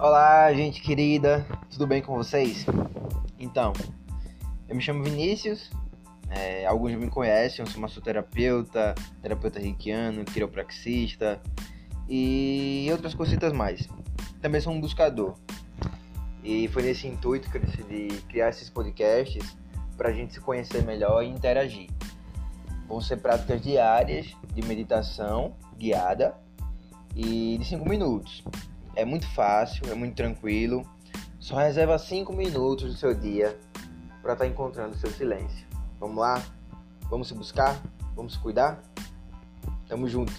Olá, gente querida, tudo bem com vocês? Então, eu me chamo Vinícius, é, alguns me conhecem, eu sou massoterapeuta, terapeuta reikiano, quiropraxista e outras cositas mais. Também sou um buscador. E foi nesse intuito que eu decidi criar esses podcasts para a gente se conhecer melhor e interagir. Vão ser práticas diárias de meditação guiada e de 5 minutos. É muito fácil, é muito tranquilo. Só reserva 5 minutos do seu dia para estar tá encontrando o seu silêncio. Vamos lá? Vamos se buscar? Vamos se cuidar? Tamo junto!